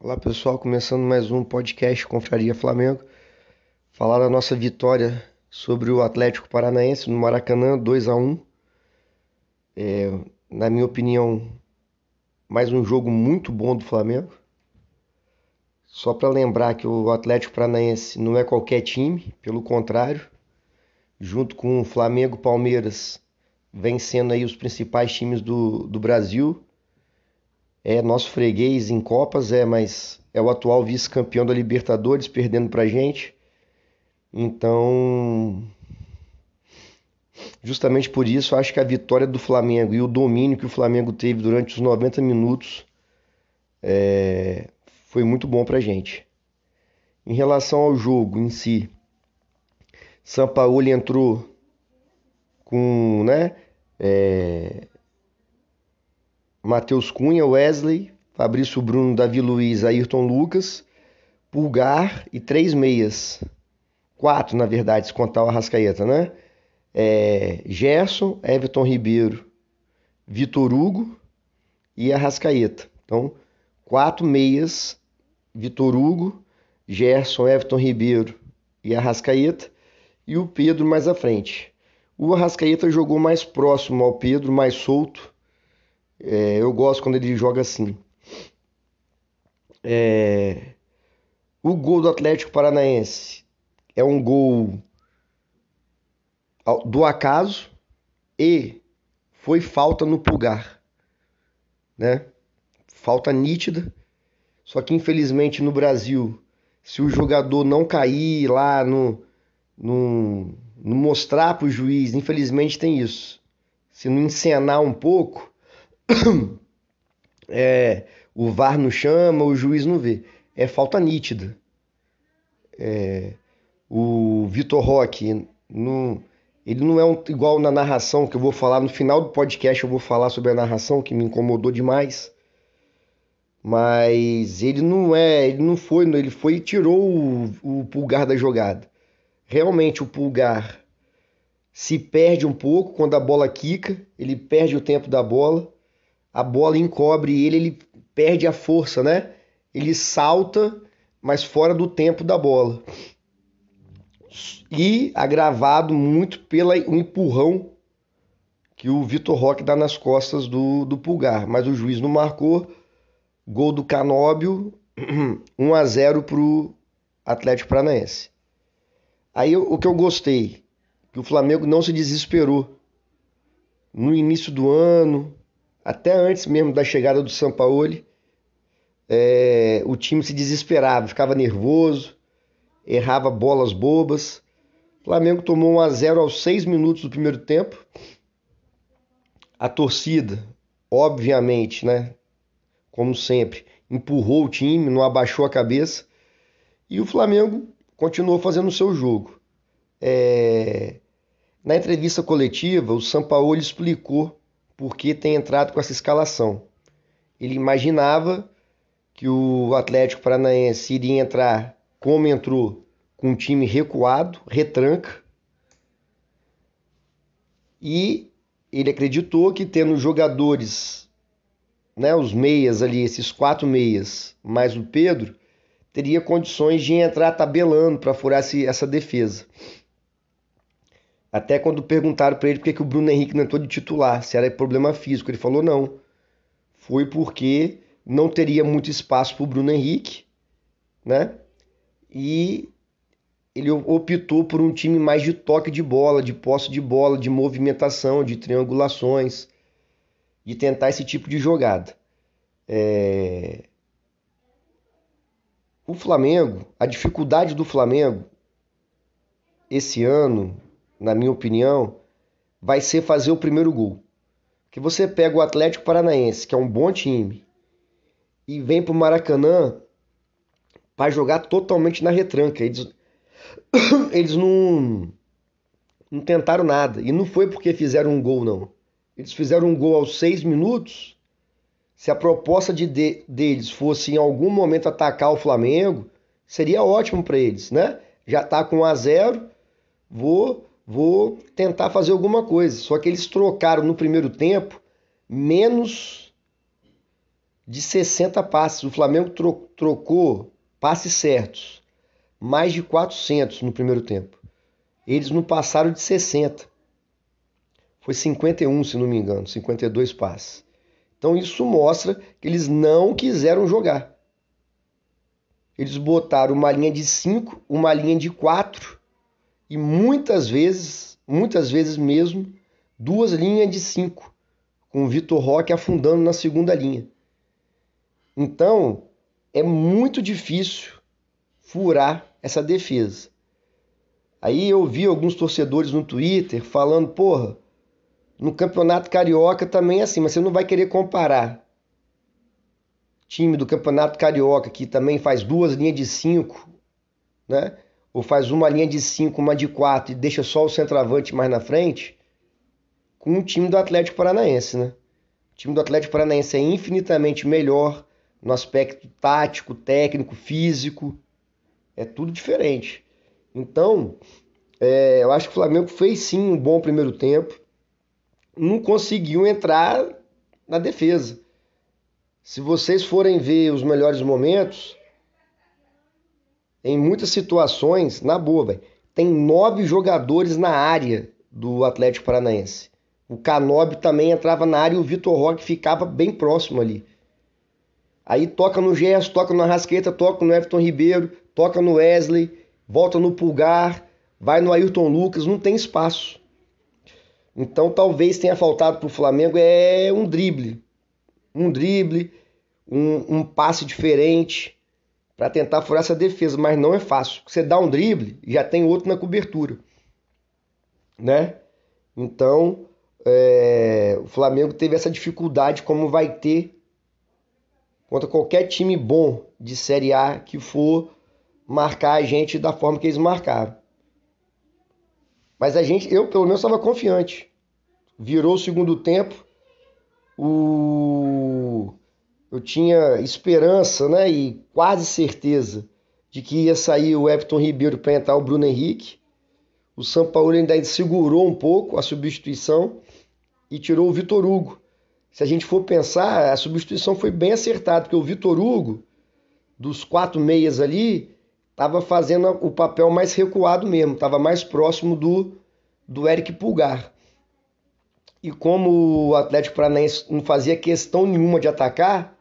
Olá pessoal, começando mais um podcast Confraria Flamengo. Falar da nossa vitória sobre o Atlético Paranaense no Maracanã, 2 a 1 é, Na minha opinião, mais um jogo muito bom do Flamengo. Só para lembrar que o Atlético Paranaense não é qualquer time, pelo contrário, junto com o Flamengo Palmeiras, vencendo aí os principais times do, do Brasil é nosso freguês em Copas, é, mas é o atual vice-campeão da Libertadores, perdendo pra gente. Então, justamente por isso, acho que a vitória do Flamengo e o domínio que o Flamengo teve durante os 90 minutos é, foi muito bom pra gente. Em relação ao jogo em si, Sampaoli entrou com, né, é, Matheus Cunha, Wesley, Fabrício Bruno, Davi Luiz, Ayrton Lucas, Pulgar e três meias. Quatro, na verdade, se contar o Arrascaeta, né? É, Gerson, Everton Ribeiro, Vitor Hugo e Arrascaeta. Então, quatro meias, Vitor Hugo, Gerson, Everton Ribeiro e Arrascaeta, e o Pedro mais à frente. O Arrascaeta jogou mais próximo ao Pedro, mais solto, é, eu gosto quando ele joga assim. É, o gol do Atlético Paranaense é um gol do acaso e foi falta no pulgar, né? Falta nítida. Só que infelizmente no Brasil, se o jogador não cair lá no, no, no mostrar para o juiz, infelizmente tem isso. Se não encenar um pouco, é, o VAR não chama, o juiz não vê. É falta nítida. É, o Vitor Roque, ele não é um, igual na narração, que eu vou falar no final do podcast, eu vou falar sobre a narração, que me incomodou demais. Mas ele não é, ele não foi, ele foi e tirou o, o pulgar da jogada. Realmente o pulgar se perde um pouco quando a bola quica, ele perde o tempo da bola a bola encobre ele, ele perde a força, né? Ele salta, mas fora do tempo da bola. E agravado muito pelo empurrão que o Vitor Roque dá nas costas do, do Pulgar. Mas o juiz não marcou. Gol do Canóbio, 1 a 0 para o Atlético Paranaense. Aí o que eu gostei, que o Flamengo não se desesperou. No início do ano, até antes mesmo da chegada do Sampaoli, é, o time se desesperava, ficava nervoso, errava bolas bobas. O Flamengo tomou 1 a 0 aos 6 minutos do primeiro tempo. A torcida, obviamente, né, como sempre, empurrou o time, não abaixou a cabeça. E o Flamengo continuou fazendo o seu jogo. É... Na entrevista coletiva, o Sampaoli explicou porque tem entrado com essa escalação. Ele imaginava que o Atlético Paranaense iria entrar como entrou, com um time recuado, retranca. E ele acreditou que tendo jogadores, né, os meias ali, esses quatro meias, mais o Pedro, teria condições de entrar tabelando para furar essa defesa. Até quando perguntaram para ele por que o Bruno Henrique não entrou de titular, se era problema físico, ele falou não. Foi porque não teria muito espaço para o Bruno Henrique, né? E ele optou por um time mais de toque de bola, de posse de bola, de movimentação, de triangulações, de tentar esse tipo de jogada. É... O Flamengo, a dificuldade do Flamengo esse ano, na minha opinião, vai ser fazer o primeiro gol. Que você pega o Atlético Paranaense, que é um bom time, e vem pro Maracanã para jogar totalmente na retranca. Eles, eles não, não tentaram nada. E não foi porque fizeram um gol, não. Eles fizeram um gol aos seis minutos. Se a proposta de, de deles fosse em algum momento atacar o Flamengo, seria ótimo para eles, né? Já tá com 1 a 0, vou vou tentar fazer alguma coisa. Só que eles trocaram no primeiro tempo menos de 60 passes. O Flamengo tro trocou passes certos, mais de 400 no primeiro tempo. Eles não passaram de 60. Foi 51, se não me engano, 52 passes. Então isso mostra que eles não quiseram jogar. Eles botaram uma linha de 5, uma linha de 4 e muitas vezes, muitas vezes mesmo, duas linhas de 5, com o Vitor Roque afundando na segunda linha. Então, é muito difícil furar essa defesa. Aí eu vi alguns torcedores no Twitter falando, porra, no Campeonato Carioca também é assim, mas você não vai querer comparar time do Campeonato Carioca que também faz duas linhas de cinco, né? Ou faz uma linha de cinco, uma de quatro e deixa só o centroavante mais na frente, com o time do Atlético Paranaense, né? O time do Atlético Paranaense é infinitamente melhor no aspecto tático, técnico, físico, é tudo diferente. Então, é, eu acho que o Flamengo fez sim um bom primeiro tempo, não conseguiu entrar na defesa. Se vocês forem ver os melhores momentos, em muitas situações, na boa, véio, tem nove jogadores na área do Atlético Paranaense. O Canobi também entrava na área e o Vitor Roque ficava bem próximo ali. Aí toca no Gerson, toca no Arrasqueta, toca no Everton Ribeiro, toca no Wesley, volta no Pulgar, vai no Ayrton Lucas, não tem espaço. Então talvez tenha faltado para o Flamengo é um drible. Um drible, um, um passe diferente para tentar furar essa defesa, mas não é fácil. Você dá um drible, já tem outro na cobertura, né? Então, é, o Flamengo teve essa dificuldade, como vai ter contra qualquer time bom de Série A que for marcar a gente da forma que eles marcaram. Mas a gente, eu pelo menos estava confiante. Virou o segundo tempo, o eu tinha esperança, né, e quase certeza de que ia sair o Everton Ribeiro para entrar o Bruno Henrique. O São Paulo ainda segurou um pouco a substituição e tirou o Vitor Hugo se a gente for pensar, a substituição foi bem acertada, porque o Vitor Hugo, dos quatro meias ali, estava fazendo o papel mais recuado mesmo, estava mais próximo do, do Eric Pulgar. E como o Atlético Paranaense não fazia questão nenhuma de atacar,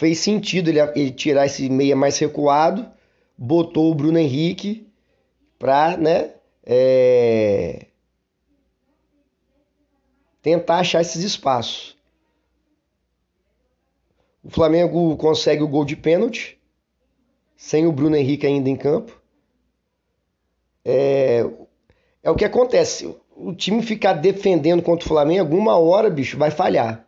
fez sentido ele, ele tirar esse meia mais recuado, botou o Bruno Henrique para né, é, tentar achar esses espaços. O Flamengo consegue o gol de pênalti, sem o Bruno Henrique ainda em campo. É, é o que acontece. O time ficar defendendo contra o Flamengo, alguma hora, bicho, vai falhar.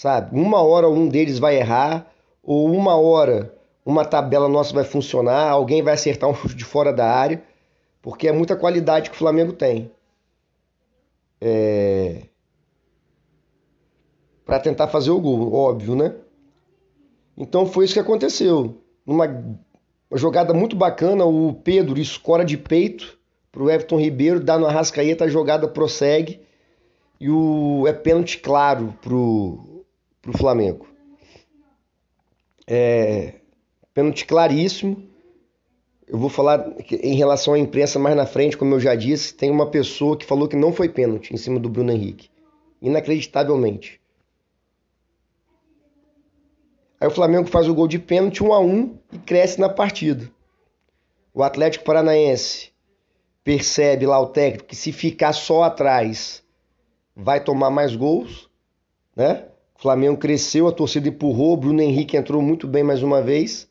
Sabe? Uma hora um deles vai errar, ou uma hora uma tabela nossa vai funcionar, alguém vai acertar um chute de fora da área, porque é muita qualidade que o Flamengo tem. É para tentar fazer o gol, óbvio, né? Então foi isso que aconteceu. Numa jogada muito bacana, o Pedro escora de peito para o Everton Ribeiro, dá no Arrascaeta, a jogada prossegue e o é pênalti claro pro, pro Flamengo. É pênalti claríssimo. Eu vou falar em relação à imprensa mais na frente, como eu já disse, tem uma pessoa que falou que não foi pênalti em cima do Bruno Henrique. Inacreditavelmente. Aí o Flamengo faz o gol de pênalti 1 a 1 e cresce na partida. O Atlético Paranaense percebe lá o técnico que se ficar só atrás vai tomar mais gols, né? Flamengo cresceu, a torcida empurrou, Bruno Henrique entrou muito bem mais uma vez.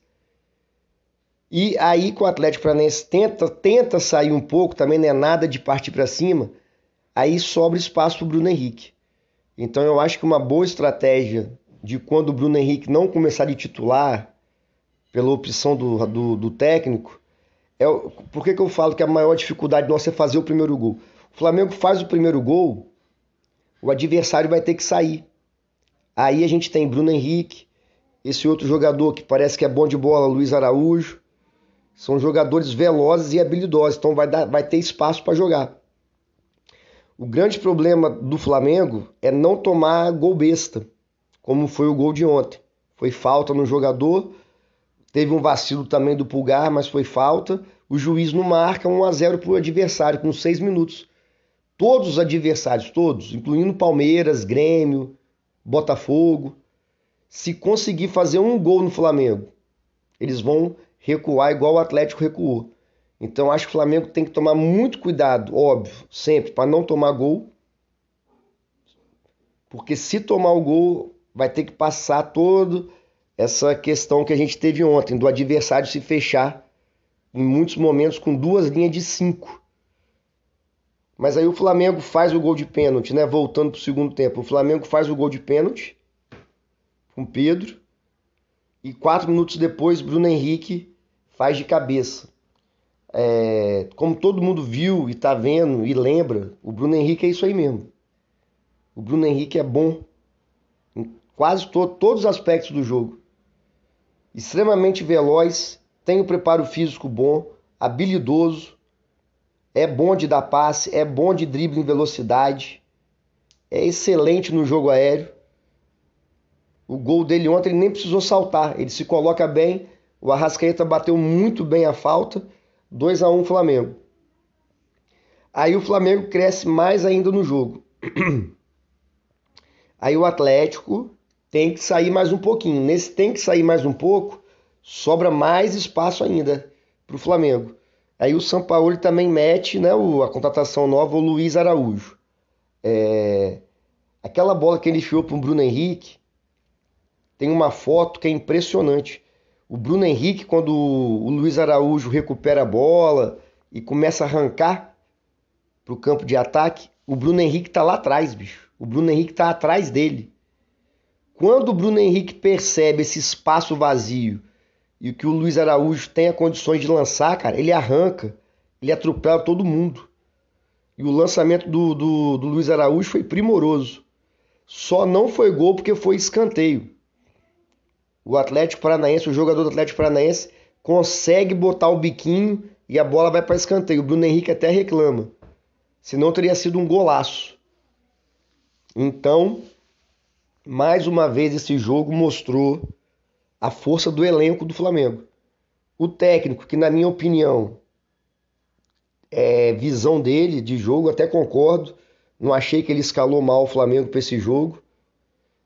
E aí que o Atlético Paranaense tenta, tenta sair um pouco, também não é nada de partir para cima, aí sobra espaço para o Bruno Henrique. Então eu acho que uma boa estratégia de quando o Bruno Henrique não começar de titular, pela opção do, do, do técnico, é, por que, que eu falo que a maior dificuldade nossa é fazer o primeiro gol? O Flamengo faz o primeiro gol, o adversário vai ter que sair. Aí a gente tem Bruno Henrique, esse outro jogador que parece que é bom de bola, Luiz Araújo. São jogadores velozes e habilidosos, então vai, dar, vai ter espaço para jogar. O grande problema do Flamengo é não tomar gol besta como foi o gol de ontem. Foi falta no jogador, teve um vacilo também do Pulgar, mas foi falta. O juiz não marca 1 a 0 para o adversário com seis minutos. Todos os adversários, todos, incluindo Palmeiras, Grêmio, Botafogo, se conseguir fazer um gol no Flamengo, eles vão recuar igual o Atlético recuou. Então acho que o Flamengo tem que tomar muito cuidado, óbvio, sempre, para não tomar gol. Porque se tomar o gol, vai ter que passar toda essa questão que a gente teve ontem, do adversário se fechar em muitos momentos com duas linhas de cinco. Mas aí o Flamengo faz o gol de pênalti, né? Voltando para o segundo tempo. O Flamengo faz o gol de pênalti com Pedro. E quatro minutos depois, Bruno Henrique faz de cabeça. É, como todo mundo viu e tá vendo e lembra, o Bruno Henrique é isso aí mesmo. O Bruno Henrique é bom em quase to todos os aspectos do jogo. Extremamente veloz, tem o um preparo físico bom, habilidoso, é bom de dar passe, é bom de drible em velocidade, é excelente no jogo aéreo. O gol dele ontem ele nem precisou saltar, ele se coloca bem. O Arrascaeta bateu muito bem a falta 2 a 1 Flamengo. Aí o Flamengo cresce mais ainda no jogo. Aí o Atlético tem que sair mais um pouquinho. Nesse tem que sair mais um pouco, sobra mais espaço ainda para o Flamengo. Aí o São Paulo também mete né, a contratação nova, o Luiz Araújo. É... Aquela bola que ele enfiou para o Bruno Henrique, tem uma foto que é impressionante. O Bruno Henrique, quando o Luiz Araújo recupera a bola e começa a arrancar para o campo de ataque, o Bruno Henrique está lá atrás, bicho. O Bruno Henrique está atrás dele. Quando o Bruno Henrique percebe esse espaço vazio e que o Luiz Araújo tenha condições de lançar, cara, ele arranca, ele atropela todo mundo. E o lançamento do, do, do Luiz Araújo foi primoroso. Só não foi gol porque foi escanteio o Atlético Paranaense, o jogador do Atlético Paranaense, consegue botar o biquinho e a bola vai para escanteio. O Bruno Henrique até reclama. Senão teria sido um golaço. Então, mais uma vez esse jogo mostrou a força do elenco do Flamengo. O técnico, que na minha opinião é visão dele de jogo, até concordo. Não achei que ele escalou mal o Flamengo para esse jogo.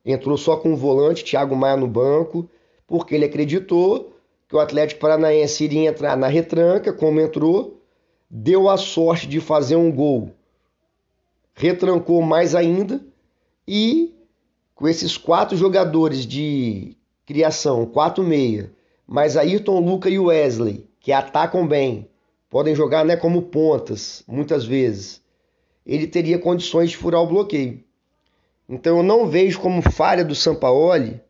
Entrou só com o volante, Thiago Maia no banco, porque ele acreditou que o Atlético Paranaense iria entrar na retranca, como entrou, deu a sorte de fazer um gol, retrancou mais ainda e com esses quatro jogadores de criação, quatro meia, mais Ayrton, Luca e Wesley, que atacam bem, podem jogar né, como pontas, muitas vezes, ele teria condições de furar o bloqueio. Então eu não vejo como falha do Sampaoli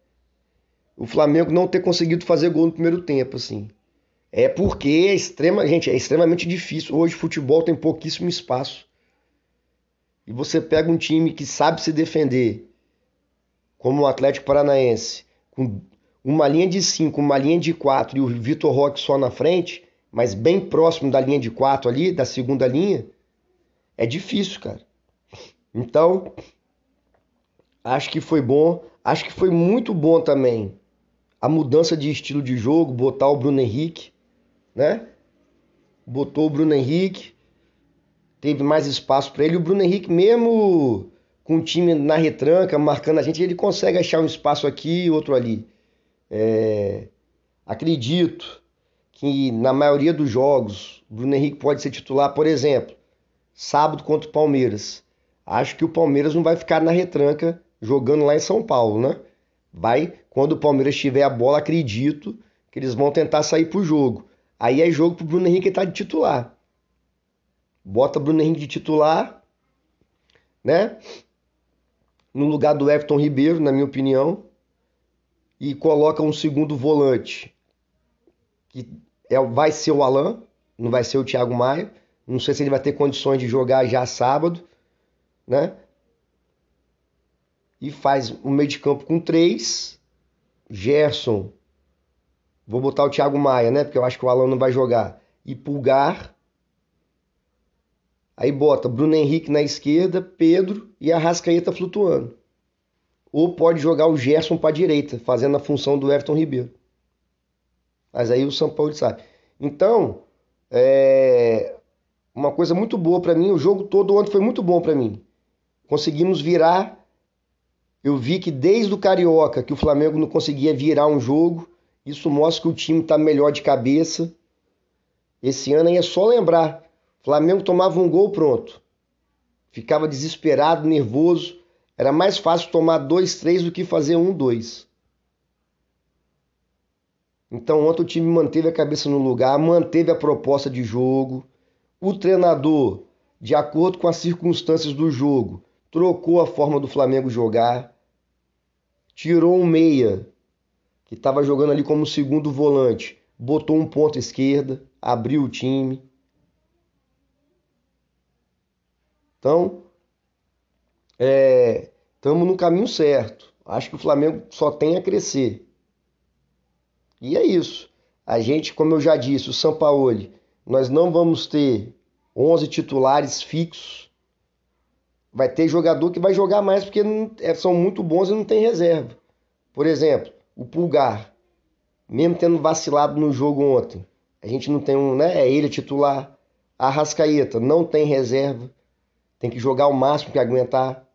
o Flamengo não ter conseguido fazer gol no primeiro tempo, assim. É porque é extrema, gente, é extremamente difícil. Hoje futebol tem pouquíssimo espaço. E você pega um time que sabe se defender, como o Atlético Paranaense, com uma linha de 5, uma linha de 4 e o Vitor Roque só na frente, mas bem próximo da linha de 4 ali, da segunda linha, é difícil, cara. Então, Acho que foi bom. Acho que foi muito bom também a mudança de estilo de jogo, botar o Bruno Henrique, né? Botou o Bruno Henrique, teve mais espaço para ele. O Bruno Henrique, mesmo com o time na retranca, marcando a gente, ele consegue achar um espaço aqui e outro ali. É... Acredito que na maioria dos jogos, Bruno Henrique pode ser titular, por exemplo, sábado contra o Palmeiras. Acho que o Palmeiras não vai ficar na retranca jogando lá em São Paulo, né? Vai, quando o Palmeiras tiver a bola, acredito que eles vão tentar sair pro jogo. Aí é jogo pro Bruno Henrique estar de titular. Bota Bruno Henrique de titular, né? No lugar do Everton Ribeiro, na minha opinião. E coloca um segundo volante. Que é, vai ser o Alain, não vai ser o Thiago Maia. Não sei se ele vai ter condições de jogar já sábado, né? e faz um meio de campo com três. Gerson, vou botar o Thiago Maia, né? Porque eu acho que o Alan não vai jogar. E Pulgar. Aí bota Bruno Henrique na esquerda, Pedro e Arrascaeta flutuando. ou pode jogar o Gerson para a direita, fazendo a função do Everton Ribeiro. Mas aí o São Paulo sabe. Então, é uma coisa muito boa para mim. O jogo todo ontem foi muito bom para mim. Conseguimos virar. Eu vi que desde o Carioca que o Flamengo não conseguia virar um jogo. Isso mostra que o time está melhor de cabeça. Esse ano aí é só lembrar. Flamengo tomava um gol pronto. Ficava desesperado, nervoso. Era mais fácil tomar dois, três do que fazer um, dois. Então ontem o time manteve a cabeça no lugar, manteve a proposta de jogo. O treinador, de acordo com as circunstâncias do jogo, trocou a forma do Flamengo jogar. Tirou um meia, que estava jogando ali como segundo volante, botou um ponto esquerda, abriu o time. Então, estamos é, no caminho certo. Acho que o Flamengo só tem a crescer. E é isso. A gente, como eu já disse, o Sampaoli, nós não vamos ter 11 titulares fixos. Vai ter jogador que vai jogar mais porque é, são muito bons e não tem reserva. Por exemplo, o Pulgar, mesmo tendo vacilado no jogo ontem, a gente não tem um, né? É ele titular. A Rascaeta não tem reserva. Tem que jogar o máximo que aguentar.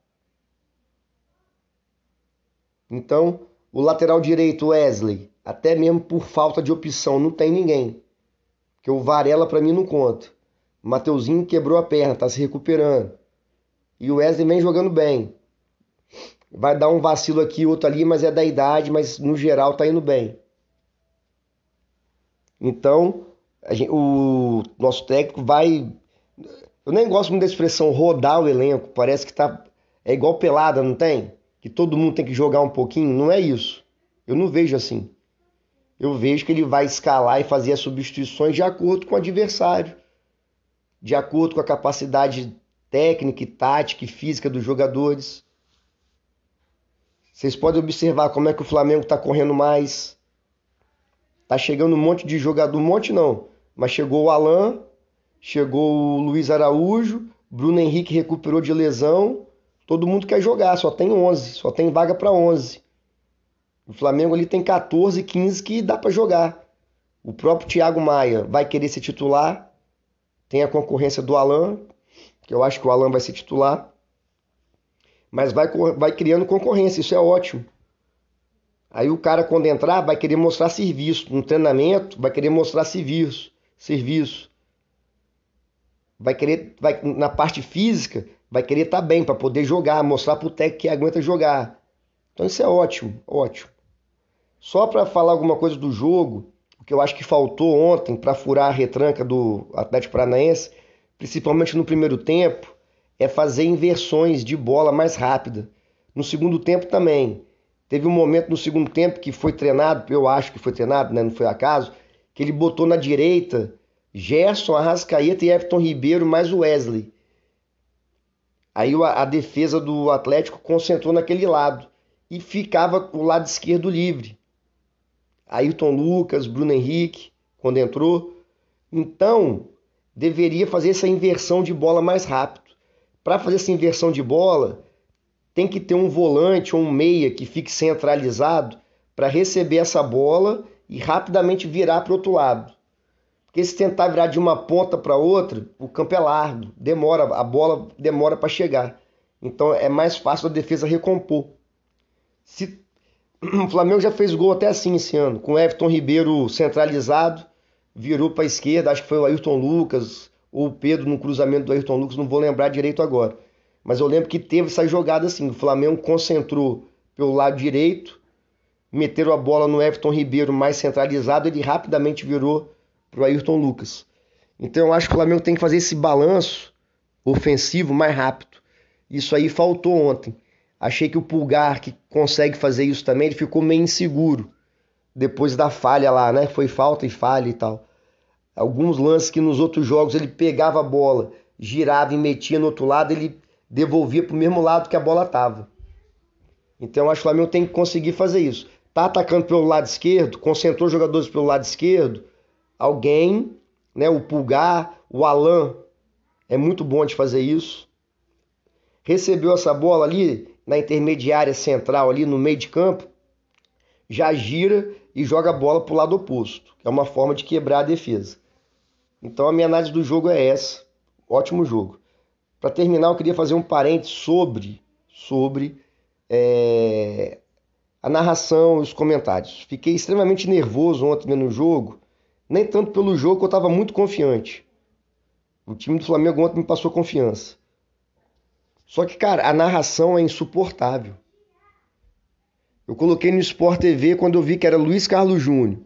Então, o lateral direito Wesley até mesmo por falta de opção, não tem ninguém. Porque o Varela para mim não conta. O Mateuzinho quebrou a perna, tá se recuperando. E o Wesley vem jogando bem. Vai dar um vacilo aqui, outro ali, mas é da idade, mas no geral tá indo bem. Então, gente, o nosso técnico vai. Eu nem gosto muito da expressão rodar o elenco. Parece que tá. É igual pelada, não tem? Que todo mundo tem que jogar um pouquinho. Não é isso. Eu não vejo assim eu vejo que ele vai escalar e fazer as substituições de acordo com o adversário, de acordo com a capacidade técnica, tática e física dos jogadores. Vocês podem observar como é que o Flamengo está correndo mais. Tá chegando um monte de jogador, um monte não, mas chegou o Alan, chegou o Luiz Araújo, Bruno Henrique recuperou de lesão. Todo mundo quer jogar, só tem 11, só tem vaga para 11. O Flamengo ali tem 14, 15 que dá para jogar. O próprio Thiago Maia vai querer ser titular. Tem a concorrência do Alan, que eu acho que o Alan vai ser titular. Mas vai, vai criando concorrência, isso é ótimo. Aí o cara, quando entrar, vai querer mostrar serviço. No treinamento, vai querer mostrar serviço. serviço. Vai querer, vai, na parte física, vai querer estar tá bem para poder jogar, mostrar para o técnico que aguenta jogar. Então isso é ótimo, ótimo. Só para falar alguma coisa do jogo, o que eu acho que faltou ontem para furar a retranca do Atlético Paranaense, principalmente no primeiro tempo, é fazer inversões de bola mais rápida. No segundo tempo também. Teve um momento no segundo tempo que foi treinado, eu acho que foi treinado, né? não foi acaso, que ele botou na direita Gerson, Arrascaeta e Everton Ribeiro mais o Wesley. Aí a, a defesa do Atlético concentrou naquele lado e ficava o lado esquerdo livre. Ayrton Lucas, Bruno Henrique, quando entrou. Então, deveria fazer essa inversão de bola mais rápido. Para fazer essa inversão de bola, tem que ter um volante ou um meia que fique centralizado para receber essa bola e rapidamente virar para o outro lado. Porque se tentar virar de uma ponta para outra, o campo é largo, demora, a bola demora para chegar. Então é mais fácil a defesa recompor. Se o Flamengo já fez gol até assim esse ano, com o Everton Ribeiro centralizado, virou para a esquerda, acho que foi o Ayrton Lucas ou o Pedro no cruzamento do Ayrton Lucas, não vou lembrar direito agora. Mas eu lembro que teve essa jogada assim, o Flamengo concentrou pelo lado direito, meteram a bola no Everton Ribeiro mais centralizado, ele rapidamente virou para o Ayrton Lucas. Então eu acho que o Flamengo tem que fazer esse balanço ofensivo mais rápido. Isso aí faltou ontem. Achei que o Pulgar, que consegue fazer isso também, ele ficou meio inseguro depois da falha lá, né? Foi falta e falha e tal. Alguns lances que nos outros jogos ele pegava a bola, girava e metia no outro lado, ele devolvia para o mesmo lado que a bola estava. Então acho que o Flamengo tem que conseguir fazer isso. Tá atacando pelo lado esquerdo, concentrou jogadores pelo lado esquerdo, alguém, né, o Pulgar, o Alan, é muito bom de fazer isso. Recebeu essa bola ali, na intermediária central ali no meio de campo, já gira e joga a bola para o lado oposto, que é uma forma de quebrar a defesa. Então a minha análise do jogo é essa. Ótimo jogo. Para terminar, eu queria fazer um parênteses sobre, sobre é, a narração e os comentários. Fiquei extremamente nervoso ontem no jogo, nem tanto pelo jogo eu estava muito confiante. O time do Flamengo ontem me passou confiança. Só que, cara, a narração é insuportável. Eu coloquei no Sport TV quando eu vi que era Luiz Carlos Júnior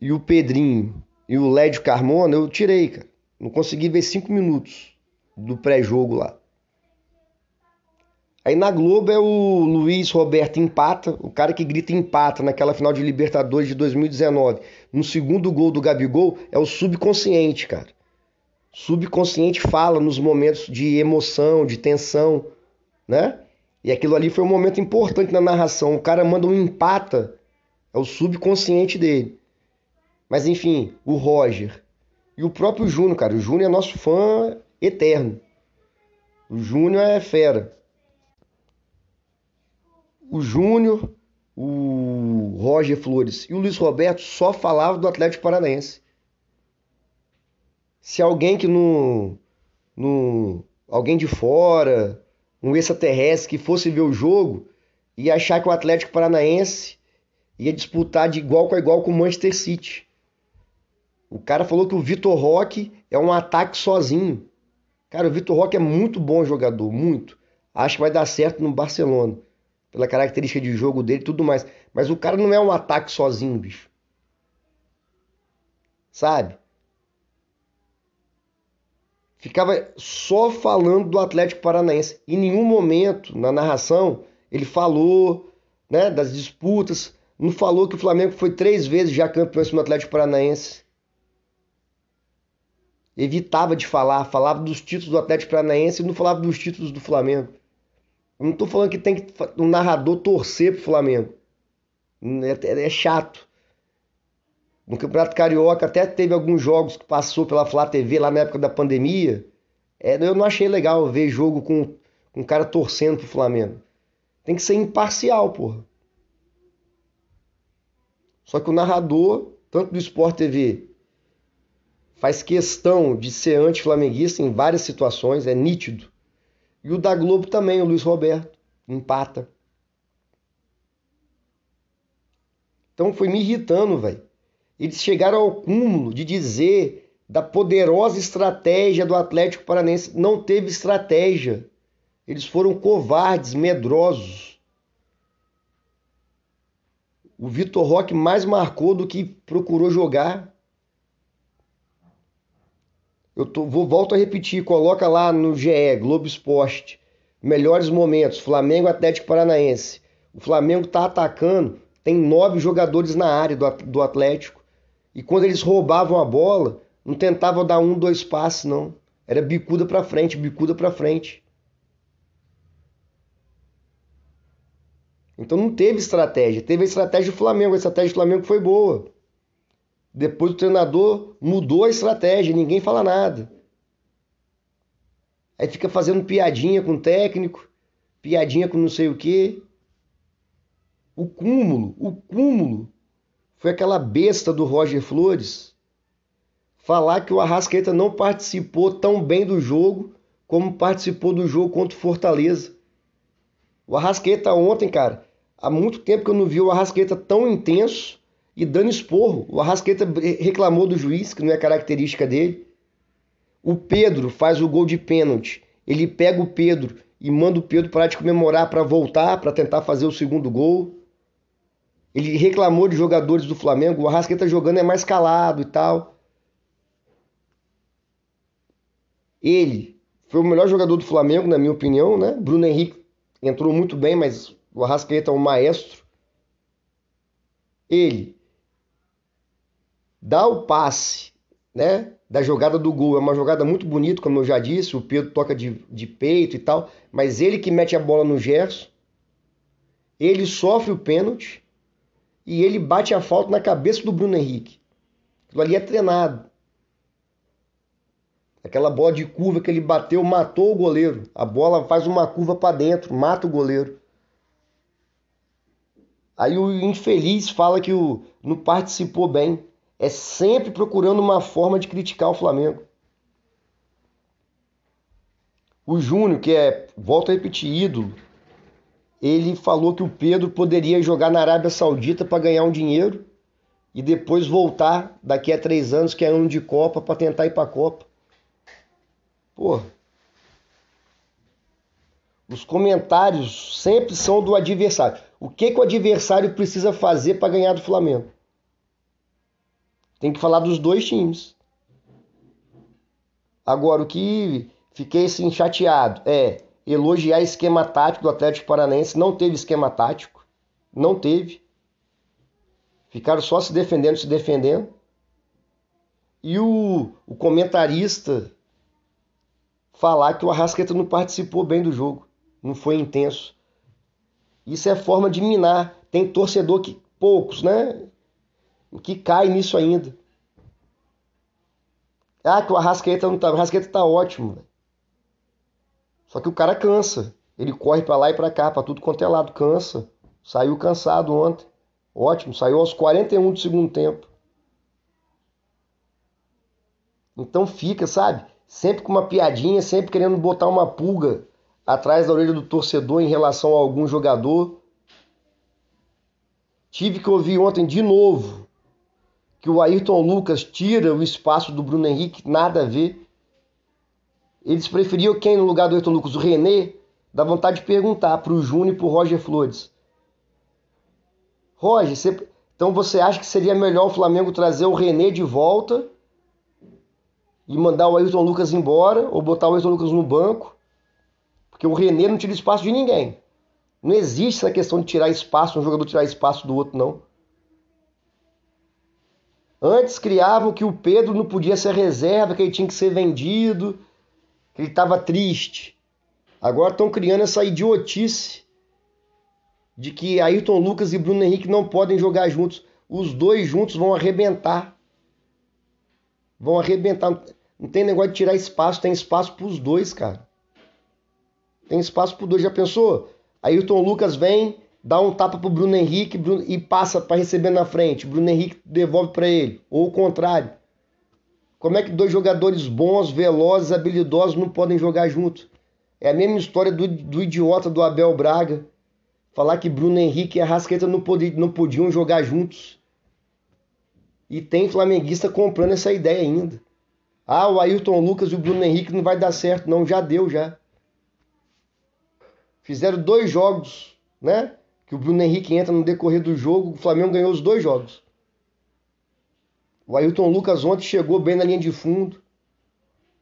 e o Pedrinho e o Lédio Carmona, eu tirei, cara. Não consegui ver cinco minutos do pré-jogo lá. Aí na Globo é o Luiz Roberto empata, o cara que grita empata naquela final de Libertadores de 2019. No segundo gol do Gabigol é o subconsciente, cara. Subconsciente fala nos momentos de emoção, de tensão, né? E aquilo ali foi um momento importante na narração. O cara manda um empata, é o subconsciente dele. Mas enfim, o Roger e o próprio Júnior, cara. O Júnior é nosso fã eterno. O Júnior é fera o Júnior, o Roger Flores e o Luiz Roberto só falavam do Atlético Paranaense. Se alguém que não, não alguém de fora, um extraterrestre que fosse ver o jogo, ia achar que o Atlético Paranaense ia disputar de igual com igual com o Manchester City. O cara falou que o Vitor Roque é um ataque sozinho. Cara, o Vitor Roque é muito bom jogador, muito. Acho que vai dar certo no Barcelona pela característica de jogo dele e tudo mais. Mas o cara não é um ataque sozinho, bicho. Sabe? Ficava só falando do Atlético Paranaense. Em nenhum momento na narração ele falou né, das disputas. Não falou que o Flamengo foi três vezes já campeão no Atlético Paranaense. Evitava de falar, falava dos títulos do Atlético Paranaense e não falava dos títulos do Flamengo. Eu não estou falando que tem que um narrador torcer pro Flamengo. É, é, chato. No Campeonato Carioca até teve alguns jogos que passou pela Flá TV lá na época da pandemia. É, eu não achei legal ver jogo com, com um cara torcendo pro Flamengo. Tem que ser imparcial, porra. Só que o narrador, tanto do Sport TV, faz questão de ser anti-flamenguista em várias situações, é nítido. E o da Globo também, o Luiz Roberto, empata. Então foi me irritando, velho. Eles chegaram ao cúmulo de dizer da poderosa estratégia do Atlético Paranense. Não teve estratégia. Eles foram covardes, medrosos. O Vitor Roque mais marcou do que procurou jogar. Eu tô, vou, volto a repetir, coloca lá no GE, Globo Esporte, melhores momentos, Flamengo Atlético Paranaense. O Flamengo tá atacando, tem nove jogadores na área do, do Atlético. E quando eles roubavam a bola, não tentavam dar um, dois passes, não. Era bicuda para frente, bicuda para frente. Então não teve estratégia. Teve a estratégia do Flamengo. A estratégia do Flamengo foi boa. Depois o treinador mudou a estratégia, ninguém fala nada. Aí fica fazendo piadinha com o técnico, piadinha com não sei o quê. O cúmulo, o cúmulo foi aquela besta do Roger Flores falar que o Arrascaeta não participou tão bem do jogo como participou do jogo contra o Fortaleza. O Arrascaeta ontem, cara, há muito tempo que eu não vi o Arrascaeta tão intenso e dando esporro. O Arrasqueta reclamou do juiz, que não é característica dele. O Pedro faz o gol de pênalti. Ele pega o Pedro e manda o Pedro parar de comemorar para voltar, para tentar fazer o segundo gol. Ele reclamou de jogadores do Flamengo. O Arrasqueta jogando é mais calado e tal. Ele foi o melhor jogador do Flamengo, na minha opinião, né? Bruno Henrique entrou muito bem, mas o Arrasqueta é um maestro. Ele dá o passe, né? Da jogada do gol. É uma jogada muito bonita, como eu já disse. O Pedro toca de, de peito e tal. Mas ele que mete a bola no Gerson. Ele sofre o pênalti. E ele bate a falta na cabeça do Bruno Henrique. Aquilo ali é treinado. Aquela bola de curva que ele bateu matou o goleiro. A bola faz uma curva para dentro, mata o goleiro. Aí o infeliz fala que o, não participou bem. É sempre procurando uma forma de criticar o Flamengo. O Júnior, que é, volto a repetir, ídolo, ele falou que o Pedro poderia jogar na Arábia Saudita para ganhar um dinheiro e depois voltar daqui a três anos, que é ano de Copa, para tentar ir para a Copa. Pô. Os comentários sempre são do adversário. O que, que o adversário precisa fazer para ganhar do Flamengo? Tem que falar dos dois times. Agora, o que fiquei assim chateado é elogiar esquema tático do Atlético Paranaense. Não teve esquema tático. Não teve. Ficaram só se defendendo, se defendendo. E o, o comentarista falar que o Arrascaeta não participou bem do jogo, não foi intenso. Isso é forma de minar. Tem torcedor que, poucos, né? Que cai nisso ainda. Ah, que o Arrascaeta não tá. O Arrascaeta tá ótimo. Só que o cara cansa. Ele corre para lá e para cá, para tudo quanto é lado. Cansa. Saiu cansado ontem. Ótimo. Saiu aos 41 do segundo tempo. Então fica, sabe? sempre com uma piadinha, sempre querendo botar uma pulga atrás da orelha do torcedor em relação a algum jogador. Tive que ouvir ontem de novo que o Ayrton Lucas tira o espaço do Bruno Henrique, nada a ver. Eles preferiam quem no lugar do Ayrton Lucas? O René? Dá vontade de perguntar para o Júnior e para o Roger Flores. Roger, você... então você acha que seria melhor o Flamengo trazer o René de volta e mandar o Ayrton Lucas embora ou botar o Ayrton Lucas no banco, porque o René não tira espaço de ninguém. Não existe essa questão de tirar espaço, um jogador tirar espaço do outro, não. Antes criavam que o Pedro não podia ser reserva, que ele tinha que ser vendido, que ele estava triste. Agora estão criando essa idiotice de que Ayrton Lucas e Bruno Henrique não podem jogar juntos. Os dois juntos vão arrebentar vão arrebentar. Não tem negócio de tirar espaço, tem espaço para os dois, cara. Tem espaço para os dois. Já pensou? Ayrton Lucas vem, dá um tapa pro Bruno Henrique e passa para receber na frente. Bruno Henrique devolve para ele. Ou o contrário. Como é que dois jogadores bons, velozes, habilidosos não podem jogar juntos? É a mesma história do, do idiota do Abel Braga. Falar que Bruno Henrique e Arrascaeta não, podiam, não podiam jogar juntos. E tem flamenguista comprando essa ideia ainda. Ah, o Ayrton Lucas e o Bruno Henrique não vai dar certo, não. Já deu, já. Fizeram dois jogos, né? Que o Bruno Henrique entra no decorrer do jogo. O Flamengo ganhou os dois jogos. O Ayrton Lucas ontem chegou bem na linha de fundo.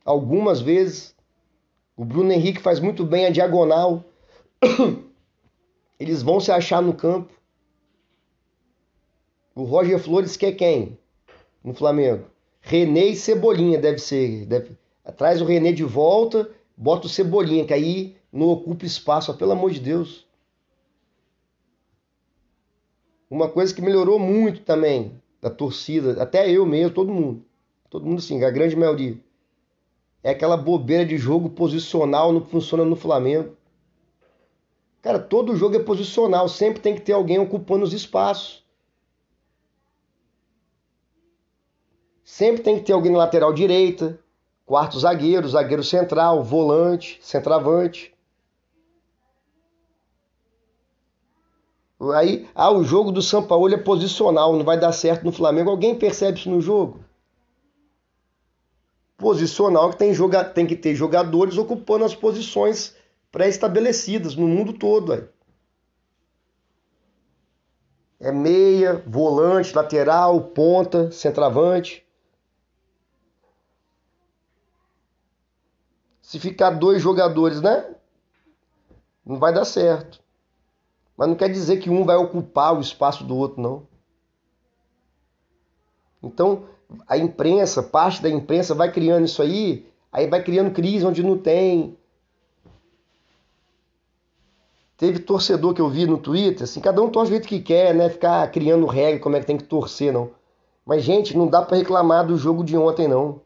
Algumas vezes. O Bruno Henrique faz muito bem a diagonal. Eles vão se achar no campo. O Roger Flores quer quem? No Flamengo. René e Cebolinha deve ser. Deve... Traz o René de volta, bota o Cebolinha, que aí não ocupa espaço, pelo amor de Deus. Uma coisa que melhorou muito também da torcida, até eu mesmo, todo mundo. Todo mundo sim, a grande maioria. É aquela bobeira de jogo posicional não funciona no Flamengo. Cara, todo jogo é posicional, sempre tem que ter alguém ocupando os espaços. Sempre tem que ter alguém na lateral direita, quarto zagueiro, zagueiro central, volante, centroavante. Aí, ah, o jogo do São Paulo é posicional, não vai dar certo no Flamengo. Alguém percebe isso no jogo? Posicional que tem, joga, tem que ter jogadores ocupando as posições pré-estabelecidas no mundo todo. Aí. É meia, volante, lateral, ponta, centroavante. Se ficar dois jogadores, né? Não vai dar certo. Mas não quer dizer que um vai ocupar o espaço do outro, não. Então, a imprensa, parte da imprensa vai criando isso aí, aí vai criando crise onde não tem. Teve torcedor que eu vi no Twitter, assim, cada um torce do jeito que quer, né? Ficar criando regra, como é que tem que torcer, não. Mas, gente, não dá para reclamar do jogo de ontem, não.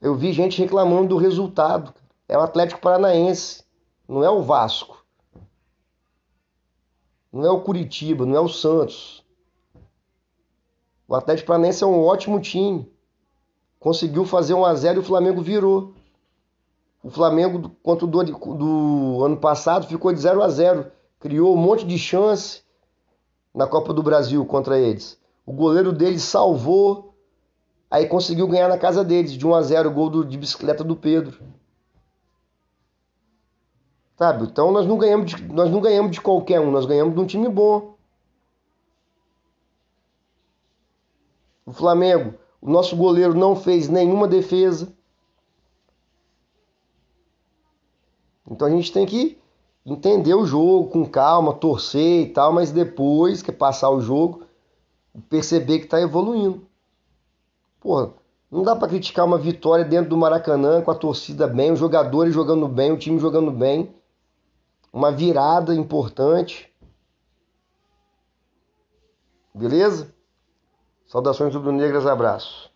Eu vi gente reclamando do resultado. É o Atlético Paranaense, não é o Vasco. Não é o Curitiba, não é o Santos. O Atlético Paranaense é um ótimo time. Conseguiu fazer 1 a 0 e o Flamengo virou. O Flamengo contra o do, do ano passado ficou de 0 a 0, criou um monte de chance na Copa do Brasil contra eles. O goleiro deles salvou, aí conseguiu ganhar na casa deles de 1 a 0, gol do, de bicicleta do Pedro. Sabe? Então nós não ganhamos de, nós não ganhamos de qualquer um, nós ganhamos de um time bom. O Flamengo, o nosso goleiro não fez nenhuma defesa. Então a gente tem que entender o jogo com calma, torcer e tal, mas depois que passar o jogo, perceber que está evoluindo. Porra, não dá para criticar uma vitória dentro do Maracanã com a torcida bem, os jogadores jogando bem, o time jogando bem uma virada importante. Beleza? Saudações rubro-negras, abraço.